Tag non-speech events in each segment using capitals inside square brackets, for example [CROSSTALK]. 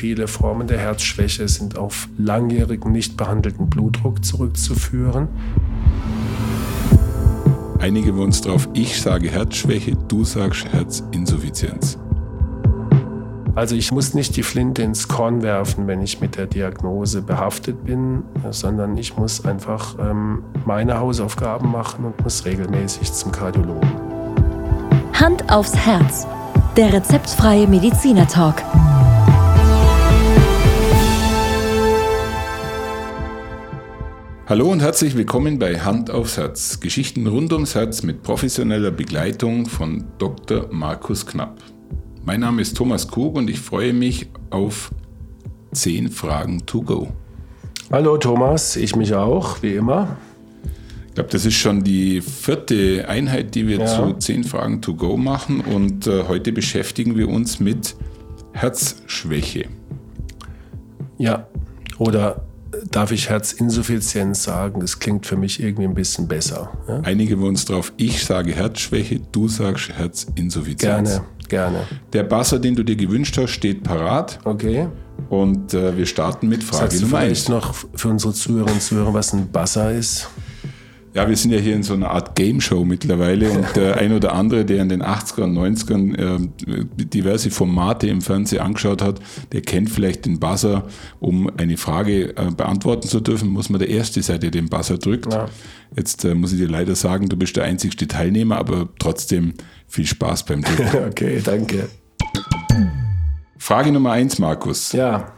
Viele Formen der Herzschwäche sind auf langjährigen, nicht behandelten Blutdruck zurückzuführen. Einigen wir uns drauf, ich sage Herzschwäche, du sagst Herzinsuffizienz. Also ich muss nicht die Flinte ins Korn werfen, wenn ich mit der Diagnose behaftet bin, sondern ich muss einfach ähm, meine Hausaufgaben machen und muss regelmäßig zum Kardiologen. Hand aufs Herz. Der rezeptfreie Mediziner Talk. Hallo und herzlich willkommen bei Hand aufs Herz. Geschichten rund ums Herz mit professioneller Begleitung von Dr. Markus Knapp. Mein Name ist Thomas Kug und ich freue mich auf 10 Fragen to go. Hallo Thomas, ich mich auch, wie immer. Ich glaube, das ist schon die vierte Einheit, die wir ja. zu 10 Fragen to go machen und äh, heute beschäftigen wir uns mit Herzschwäche. Ja, oder darf ich Herzinsuffizienz sagen? Das klingt für mich irgendwie ein bisschen besser. Ja? Einigen wir uns drauf. Ich sage Herzschwäche, du sagst Herzinsuffizienz. Gerne. Gerne. Der Buzzer, den du dir gewünscht hast, steht parat. Okay. Und äh, wir starten mit Frage Sagst Nummer du vielleicht noch für unsere Zuhörerinnen und Zuhörer, was ein Buzzer ist? Ja, wir sind ja hier in so einer Art Game Show mittlerweile und der [LAUGHS] ein oder andere, der in den 80er und 90ern äh, diverse Formate im Fernsehen angeschaut hat, der kennt vielleicht den Buzzer. Um eine Frage äh, beantworten zu dürfen, muss man der erste sein, der den Buzzer drückt. Ja. Jetzt äh, muss ich dir leider sagen, du bist der einzigste Teilnehmer, aber trotzdem viel Spaß beim Drücken. [LAUGHS] okay, danke. Frage Nummer eins, Markus. Ja.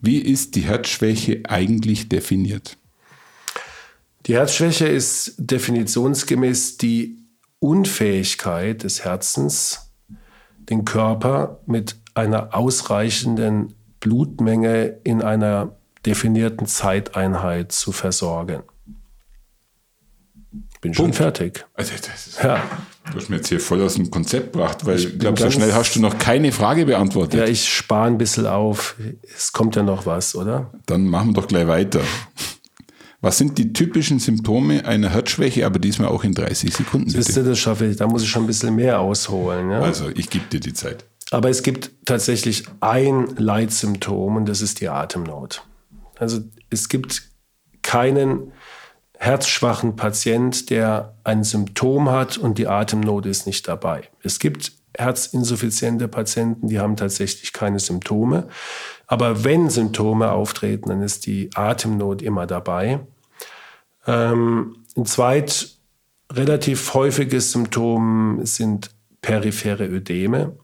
Wie ist die Herzschwäche eigentlich definiert? Die Herzschwäche ist definitionsgemäß die Unfähigkeit des Herzens, den Körper mit einer ausreichenden Blutmenge in einer definierten Zeiteinheit zu versorgen. Bin schon Punkt. fertig. Also das, ja. Du hast mir jetzt hier voll aus dem Konzept gebracht, weil ich glaube, so schnell hast du noch keine Frage beantwortet. Ja, ich spare ein bisschen auf. Es kommt ja noch was, oder? Dann machen wir doch gleich weiter. Was sind die typischen Symptome einer Herzschwäche, aber diesmal auch in 30 Sekunden? Bitte. du, das schaffe ich. Da muss ich schon ein bisschen mehr ausholen. Ja? Also, ich gebe dir die Zeit. Aber es gibt tatsächlich ein Leitsymptom und das ist die Atemnot. Also, es gibt keinen herzschwachen Patient, der ein Symptom hat und die Atemnot ist nicht dabei. Es gibt herzinsuffiziente Patienten, die haben tatsächlich keine Symptome. Aber wenn Symptome auftreten, dann ist die Atemnot immer dabei. Ähm, ein zweit relativ häufiges Symptom sind periphere Ödeme,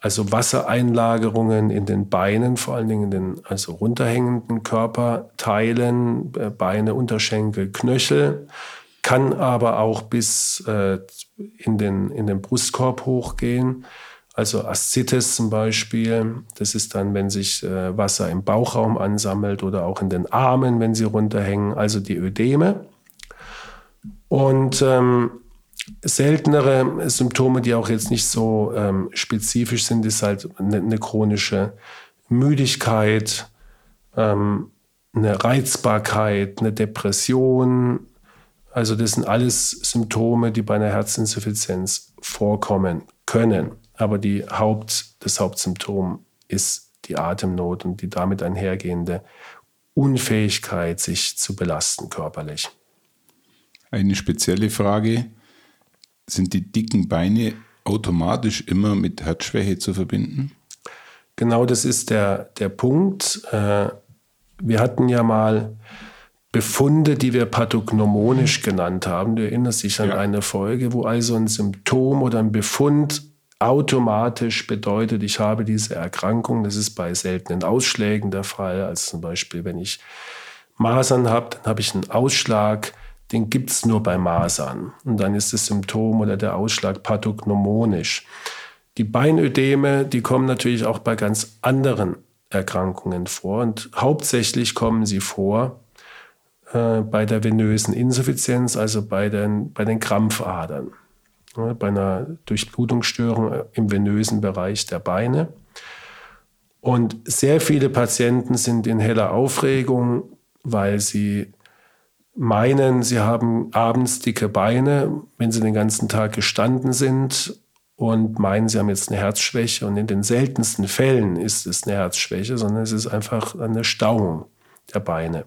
also Wassereinlagerungen in den Beinen, vor allen Dingen in den also runterhängenden Körperteilen, äh, Beine, Unterschenkel, Knöchel, kann aber auch bis äh, in, den, in den Brustkorb hochgehen. Also Aszites zum Beispiel, das ist dann, wenn sich äh, Wasser im Bauchraum ansammelt oder auch in den Armen, wenn sie runterhängen, also die Ödeme. Und ähm, seltenere Symptome, die auch jetzt nicht so ähm, spezifisch sind, ist halt eine, eine chronische Müdigkeit, ähm, eine Reizbarkeit, eine Depression. Also das sind alles Symptome, die bei einer Herzinsuffizienz vorkommen können. Aber die Haupt, das Hauptsymptom ist die Atemnot und die damit einhergehende Unfähigkeit, sich zu belasten körperlich. Eine spezielle Frage. Sind die dicken Beine automatisch immer mit Herzschwäche zu verbinden? Genau das ist der, der Punkt. Äh, wir hatten ja mal Befunde, die wir pathognomonisch genannt haben. Du erinnerst dich an ja. eine Folge, wo also ein Symptom oder ein Befund automatisch bedeutet, ich habe diese Erkrankung. Das ist bei seltenen Ausschlägen der Fall. Also zum Beispiel, wenn ich Masern habe, dann habe ich einen Ausschlag, den gibt es nur bei Masern. Und dann ist das Symptom oder der Ausschlag pathognomonisch. Die Beinödeme, die kommen natürlich auch bei ganz anderen Erkrankungen vor. Und hauptsächlich kommen sie vor äh, bei der venösen Insuffizienz, also bei den, bei den Krampfadern bei einer Durchblutungsstörung im venösen Bereich der Beine. Und sehr viele Patienten sind in heller Aufregung, weil sie meinen, sie haben abends dicke Beine, wenn sie den ganzen Tag gestanden sind und meinen, sie haben jetzt eine Herzschwäche. Und in den seltensten Fällen ist es eine Herzschwäche, sondern es ist einfach eine Stauung der Beine.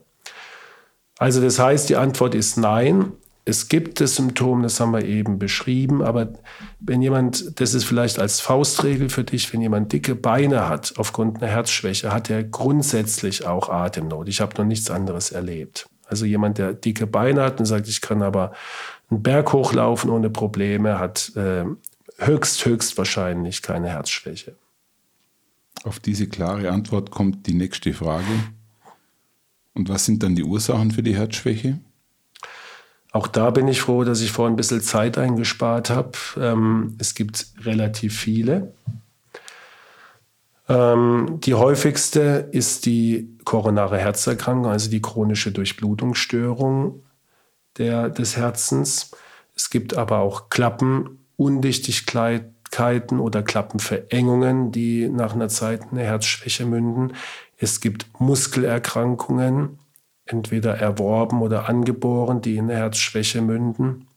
Also das heißt, die Antwort ist nein. Es gibt das Symptom, das haben wir eben beschrieben, aber wenn jemand, das ist vielleicht als Faustregel für dich, wenn jemand dicke Beine hat aufgrund einer Herzschwäche, hat er grundsätzlich auch Atemnot. Ich habe noch nichts anderes erlebt. Also jemand, der dicke Beine hat und sagt, ich kann aber einen Berg hochlaufen ohne Probleme, hat äh, höchst, höchst wahrscheinlich keine Herzschwäche. Auf diese klare Antwort kommt die nächste Frage. Und was sind dann die Ursachen für die Herzschwäche? Auch da bin ich froh, dass ich vorhin ein bisschen Zeit eingespart habe. Ähm, es gibt relativ viele. Ähm, die häufigste ist die koronare Herzerkrankung, also die chronische Durchblutungsstörung der, des Herzens. Es gibt aber auch Klappenundichtigkeiten oder Klappenverengungen, die nach einer Zeit in eine Herzschwäche münden. Es gibt Muskelerkrankungen, entweder erworben oder angeboren, die in eine Herzschwäche münden.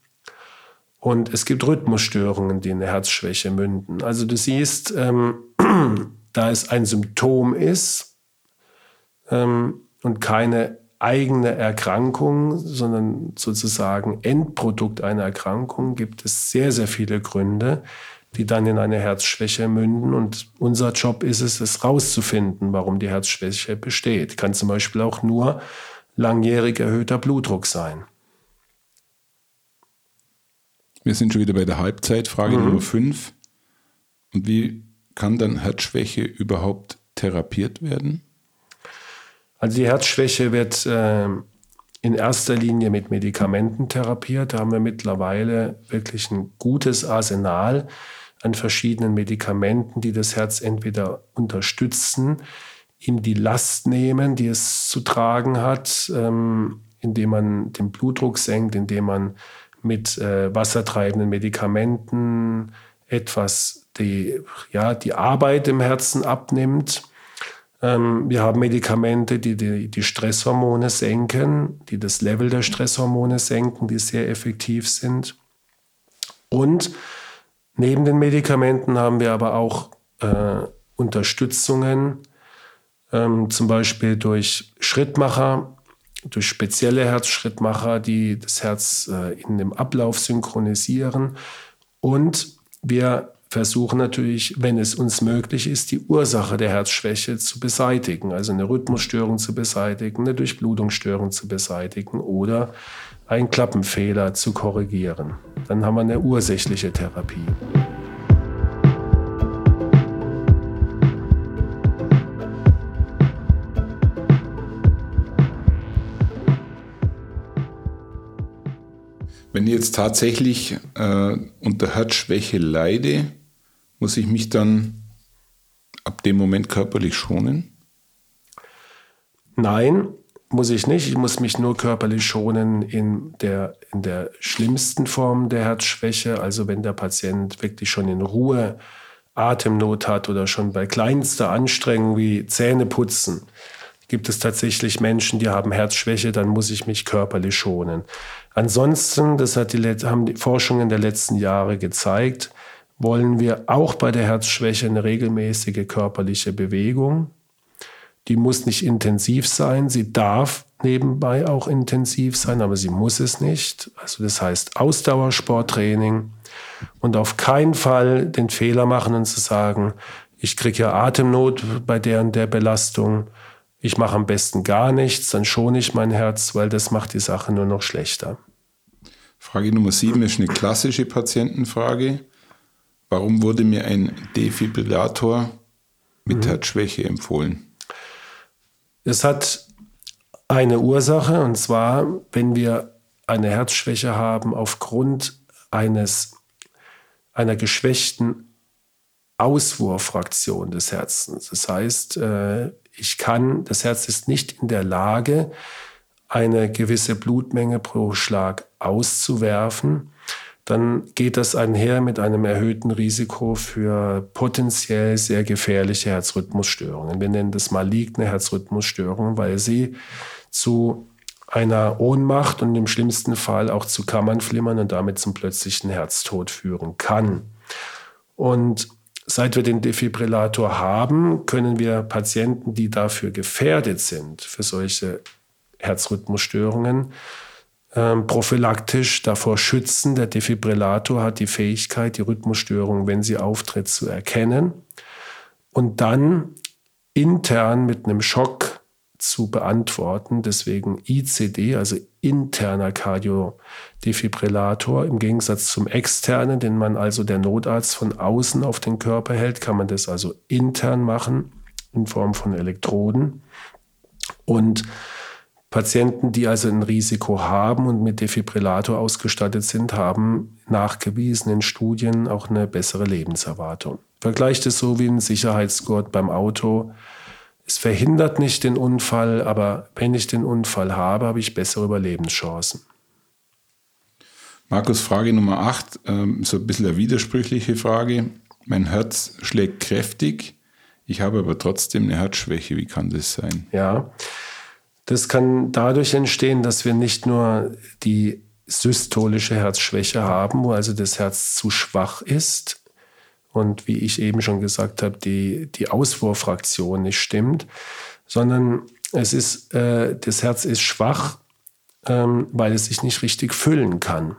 Und es gibt Rhythmusstörungen, die in eine Herzschwäche münden. Also du siehst, ähm, [CLEARS THROAT] da es ein Symptom ist ähm, und keine eigene Erkrankung, sondern sozusagen Endprodukt einer Erkrankung, gibt es sehr, sehr viele Gründe, die dann in eine Herzschwäche münden. Und unser Job ist es, es rauszufinden, warum die Herzschwäche besteht. Kann zum Beispiel auch nur langjährig erhöhter Blutdruck sein. Wir sind schon wieder bei der Halbzeit. Frage mhm. Nummer 5. Und wie kann dann Herzschwäche überhaupt therapiert werden? Also die Herzschwäche wird äh, in erster Linie mit Medikamenten therapiert. Da haben wir mittlerweile wirklich ein gutes Arsenal an verschiedenen Medikamenten, die das Herz entweder unterstützen, ihm die Last nehmen, die es zu tragen hat, ähm, indem man den Blutdruck senkt, indem man mit äh, wassertreibenden Medikamenten etwas die, ja, die Arbeit im Herzen abnimmt. Ähm, wir haben Medikamente, die, die die Stresshormone senken, die das Level der Stresshormone senken, die sehr effektiv sind. Und neben den Medikamenten haben wir aber auch äh, Unterstützungen, ähm, zum Beispiel durch Schrittmacher, durch spezielle Herzschrittmacher, die das Herz äh, in dem Ablauf synchronisieren. Und wir versuchen natürlich, wenn es uns möglich ist, die Ursache der Herzschwäche zu beseitigen, also eine Rhythmusstörung zu beseitigen, eine Durchblutungsstörung zu beseitigen oder einen Klappenfehler zu korrigieren. Dann haben wir eine ursächliche Therapie. Wenn ich jetzt tatsächlich äh, unter Herzschwäche leide, muss ich mich dann ab dem Moment körperlich schonen? Nein, muss ich nicht. Ich muss mich nur körperlich schonen in der, in der schlimmsten Form der Herzschwäche. Also wenn der Patient wirklich schon in Ruhe Atemnot hat oder schon bei kleinster Anstrengung wie Zähne putzen, gibt es tatsächlich Menschen, die haben Herzschwäche, dann muss ich mich körperlich schonen. Ansonsten, das hat die, haben die Forschungen der letzten Jahre gezeigt, wollen wir auch bei der Herzschwäche eine regelmäßige körperliche Bewegung. Die muss nicht intensiv sein, sie darf nebenbei auch intensiv sein, aber sie muss es nicht. Also das heißt Ausdauersporttraining und auf keinen Fall den Fehler machen und zu sagen, ich kriege ja Atemnot bei der und der Belastung ich mache am besten gar nichts, dann schone ich mein Herz, weil das macht die Sache nur noch schlechter. Frage Nummer sieben ist eine klassische Patientenfrage. Warum wurde mir ein Defibrillator mit mhm. Herzschwäche empfohlen? Es hat eine Ursache, und zwar, wenn wir eine Herzschwäche haben aufgrund eines, einer geschwächten Auswurffraktion des Herzens. Das heißt, äh, ich kann, das Herz ist nicht in der Lage, eine gewisse Blutmenge pro Schlag auszuwerfen, dann geht das einher mit einem erhöhten Risiko für potenziell sehr gefährliche Herzrhythmusstörungen. Wir nennen das maligne Herzrhythmusstörungen, weil sie zu einer Ohnmacht und im schlimmsten Fall auch zu Kammernflimmern und damit zum plötzlichen Herztod führen kann. Und seit wir den Defibrillator haben, können wir Patienten, die dafür gefährdet sind, für solche Herzrhythmusstörungen, ähm, prophylaktisch davor schützen. Der Defibrillator hat die Fähigkeit, die Rhythmusstörung, wenn sie auftritt, zu erkennen und dann intern mit einem Schock zu beantworten. Deswegen ICD, also interner Kardiodefibrillator. Im Gegensatz zum externen, den man also der Notarzt von außen auf den Körper hält, kann man das also intern machen in Form von Elektroden. Und Patienten, die also ein Risiko haben und mit Defibrillator ausgestattet sind, haben nachgewiesen in Studien auch eine bessere Lebenserwartung. Vergleicht es so wie ein Sicherheitsgurt beim Auto. Es verhindert nicht den Unfall, aber wenn ich den Unfall habe, habe ich bessere Überlebenschancen. Markus, Frage Nummer 8, ähm, so ein bisschen eine widersprüchliche Frage. Mein Herz schlägt kräftig, ich habe aber trotzdem eine Herzschwäche. Wie kann das sein? Ja, das kann dadurch entstehen, dass wir nicht nur die systolische Herzschwäche haben, wo also das Herz zu schwach ist und wie ich eben schon gesagt habe, die, die Ausfuhrfraktion nicht stimmt, sondern es ist, äh, das Herz ist schwach, ähm, weil es sich nicht richtig füllen kann.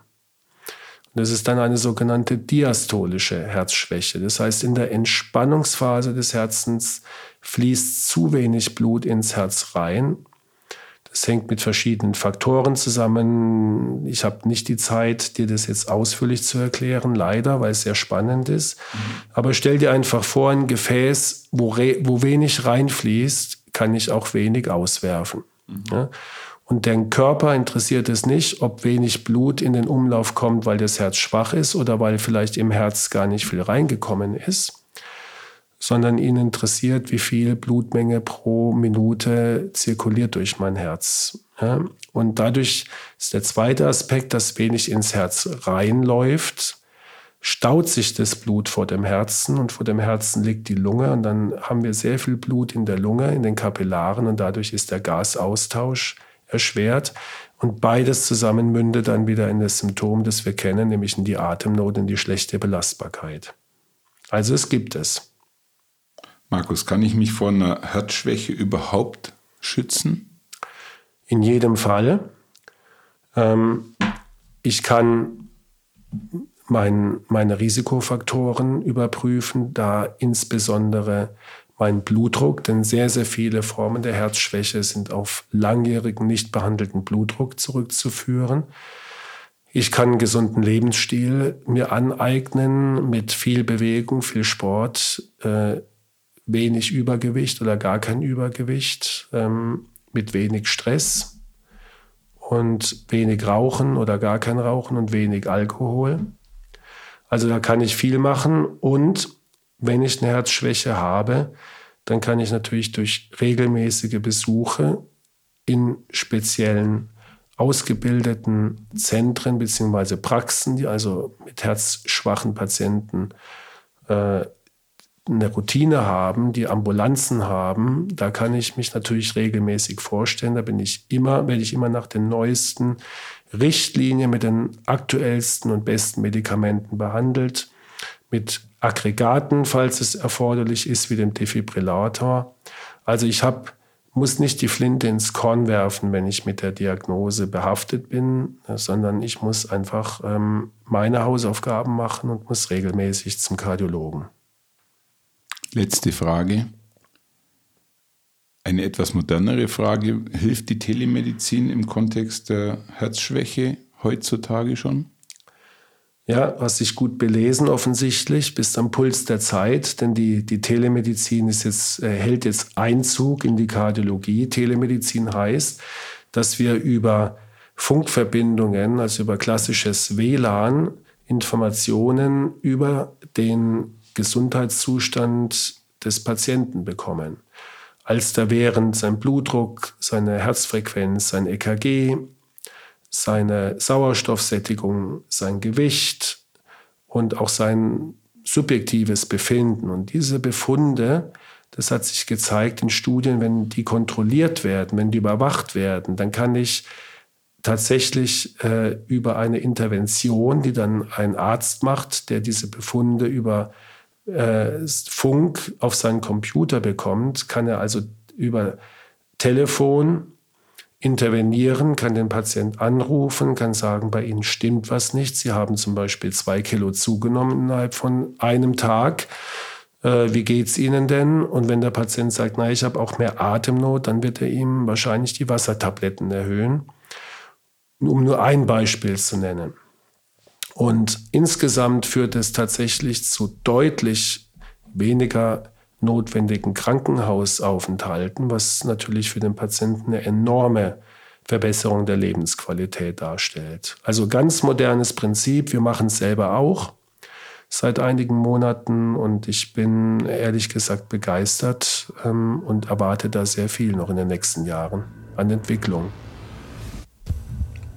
Das ist dann eine sogenannte diastolische Herzschwäche. Das heißt, in der Entspannungsphase des Herzens fließt zu wenig Blut ins Herz rein das hängt mit verschiedenen Faktoren zusammen. Ich habe nicht die Zeit, dir das jetzt ausführlich zu erklären, leider, weil es sehr spannend ist. Mhm. Aber stell dir einfach vor, ein Gefäß, wo, wo wenig reinfließt, kann ich auch wenig auswerfen. Mhm. Ja? Und den Körper interessiert es nicht, ob wenig Blut in den Umlauf kommt, weil das Herz schwach ist oder weil vielleicht im Herz gar nicht viel reingekommen ist sondern ihn interessiert, wie viel Blutmenge pro Minute zirkuliert durch mein Herz. Ja? Und dadurch ist der zweite Aspekt, dass wenig ins Herz reinläuft, staut sich das Blut vor dem Herzen und vor dem Herzen liegt die Lunge und dann haben wir sehr viel Blut in der Lunge, in den Kapillaren und dadurch ist der Gasaustausch erschwert. Und beides zusammen mündet dann wieder in das Symptom, das wir kennen, nämlich in die Atemnot, in die schlechte Belastbarkeit. Also es gibt es. Markus, kann ich mich vor einer Herzschwäche überhaupt schützen? In jedem Fall. Ähm, ich kann mein, meine Risikofaktoren überprüfen, da insbesondere mein Blutdruck, denn sehr, sehr viele Formen der Herzschwäche sind auf langjährigen, nicht behandelten Blutdruck zurückzuführen. Ich kann einen gesunden Lebensstil mir aneignen mit viel Bewegung, viel Sport, äh, wenig Übergewicht oder gar kein Übergewicht, ähm, mit wenig Stress und wenig Rauchen oder gar kein Rauchen und wenig Alkohol. Also da kann ich viel machen und wenn ich eine Herzschwäche habe, dann kann ich natürlich durch regelmäßige Besuche in speziellen ausgebildeten Zentren bzw. Praxen, die also mit herzschwachen Patienten äh, eine Routine haben, die Ambulanzen haben, da kann ich mich natürlich regelmäßig vorstellen. Da bin ich immer, werde ich immer nach den neuesten Richtlinien mit den aktuellsten und besten Medikamenten behandelt, mit Aggregaten, falls es erforderlich ist, wie dem Defibrillator. Also ich habe muss nicht die Flinte ins Korn werfen, wenn ich mit der Diagnose behaftet bin, sondern ich muss einfach ähm, meine Hausaufgaben machen und muss regelmäßig zum Kardiologen. Letzte Frage. Eine etwas modernere Frage. Hilft die Telemedizin im Kontext der Herzschwäche heutzutage schon? Ja, hast dich gut belesen offensichtlich, bist am Puls der Zeit, denn die, die Telemedizin ist jetzt, äh, hält jetzt Einzug in die Kardiologie. Telemedizin heißt, dass wir über Funkverbindungen, also über klassisches WLAN, Informationen über den Gesundheitszustand des Patienten bekommen. Als da während sein Blutdruck, seine Herzfrequenz, sein EKG, seine Sauerstoffsättigung, sein Gewicht und auch sein subjektives Befinden. Und diese Befunde, das hat sich gezeigt in Studien, wenn die kontrolliert werden, wenn die überwacht werden, dann kann ich tatsächlich äh, über eine Intervention, die dann ein Arzt macht, der diese Befunde über äh, Funk auf seinen Computer bekommt, kann er also über Telefon intervenieren, kann den Patient anrufen, kann sagen, bei Ihnen stimmt was nicht. Sie haben zum Beispiel zwei Kilo zugenommen innerhalb von einem Tag. Äh, wie geht's Ihnen denn? Und wenn der Patient sagt, na, ich habe auch mehr Atemnot, dann wird er ihm wahrscheinlich die Wassertabletten erhöhen. Um nur ein Beispiel zu nennen. Und insgesamt führt es tatsächlich zu deutlich weniger notwendigen Krankenhausaufenthalten, was natürlich für den Patienten eine enorme Verbesserung der Lebensqualität darstellt. Also ganz modernes Prinzip, wir machen es selber auch seit einigen Monaten und ich bin ehrlich gesagt begeistert ähm, und erwarte da sehr viel noch in den nächsten Jahren an Entwicklung.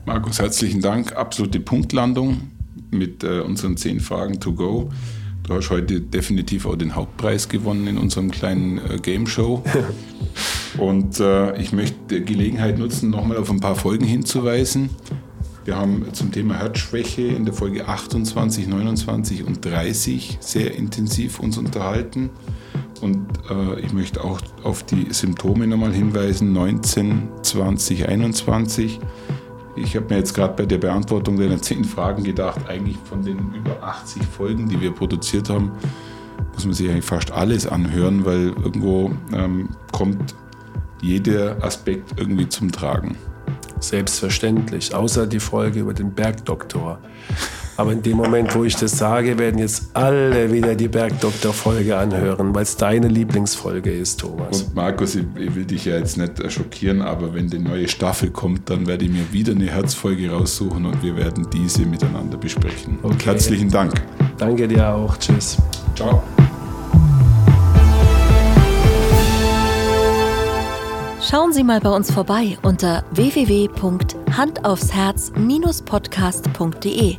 Markus, herzlichen Dank. Absolute Punktlandung mit äh, unseren zehn Fragen to go. Du hast heute definitiv auch den Hauptpreis gewonnen in unserem kleinen äh, Game Show. [LAUGHS] Und äh, ich möchte die Gelegenheit nutzen, nochmal auf ein paar Folgen hinzuweisen. Wir haben zum Thema Herzschwäche in der Folge 28, 29 und 30 sehr intensiv uns unterhalten. Und äh, ich möchte auch auf die Symptome nochmal hinweisen, 19, 20, 21. Ich habe mir jetzt gerade bei der Beantwortung deiner zehn Fragen gedacht, eigentlich von den über 80 Folgen, die wir produziert haben, muss man sich eigentlich fast alles anhören, weil irgendwo ähm, kommt jeder Aspekt irgendwie zum Tragen. Selbstverständlich, außer die Folge über den Bergdoktor. Aber in dem Moment, wo ich das sage, werden jetzt alle wieder die Bergdoktor-Folge anhören, weil es deine Lieblingsfolge ist, Thomas. Und Markus, ich, ich, will dich ja jetzt nicht schockieren, aber wenn die neue Staffel kommt, dann werde ich mir wieder eine Herzfolge raussuchen und wir werden diese miteinander besprechen. Okay. Herzlichen Dank. Danke dir auch. Tschüss. Ciao. Schauen Sie mal bei uns vorbei unter www.handaufsherz-podcast.de